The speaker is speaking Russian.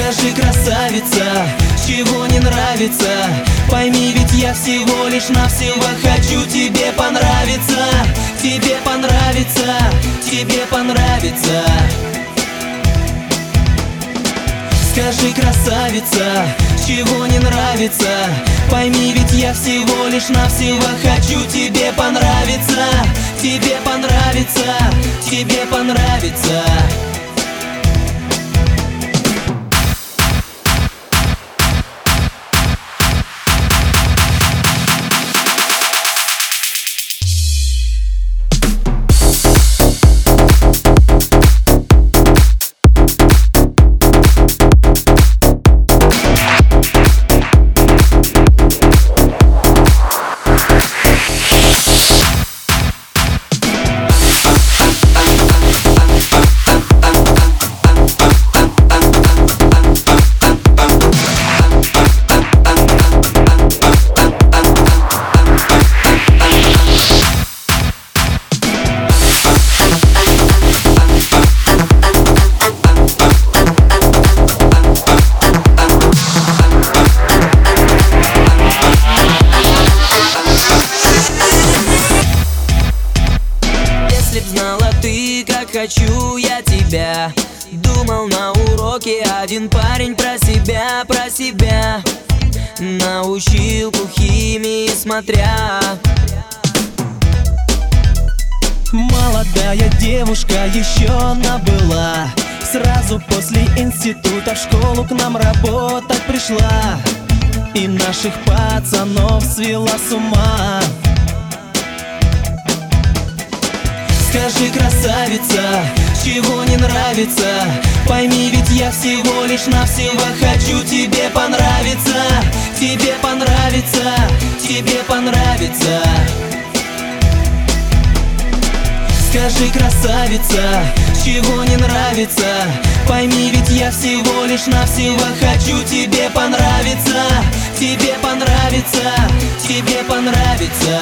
Скажи, красавица, чего не нравится. Пойми, ведь я всего лишь навсего хочу тебе понравиться. Тебе понравится, тебе понравится. Скажи, красавица, чего не нравится. Пойми, ведь я всего лишь навсего хочу тебе понравиться. Тебе понравится, тебе понравится. Хочу я тебя. Думал на уроке один парень про себя, про себя. На училку химии смотря. Молодая девушка еще она была. Сразу после института в школу к нам работать пришла. И наших пацанов свела с ума Скажи, красавица, чего не нравится? Пойми, ведь я всего лишь навсего хочу тебе понравиться. Тебе понравится, тебе понравится. Скажи, красавица, чего не нравится? Пойми, ведь я всего лишь навсего хочу тебе понравиться. Тебе понравится, тебе понравится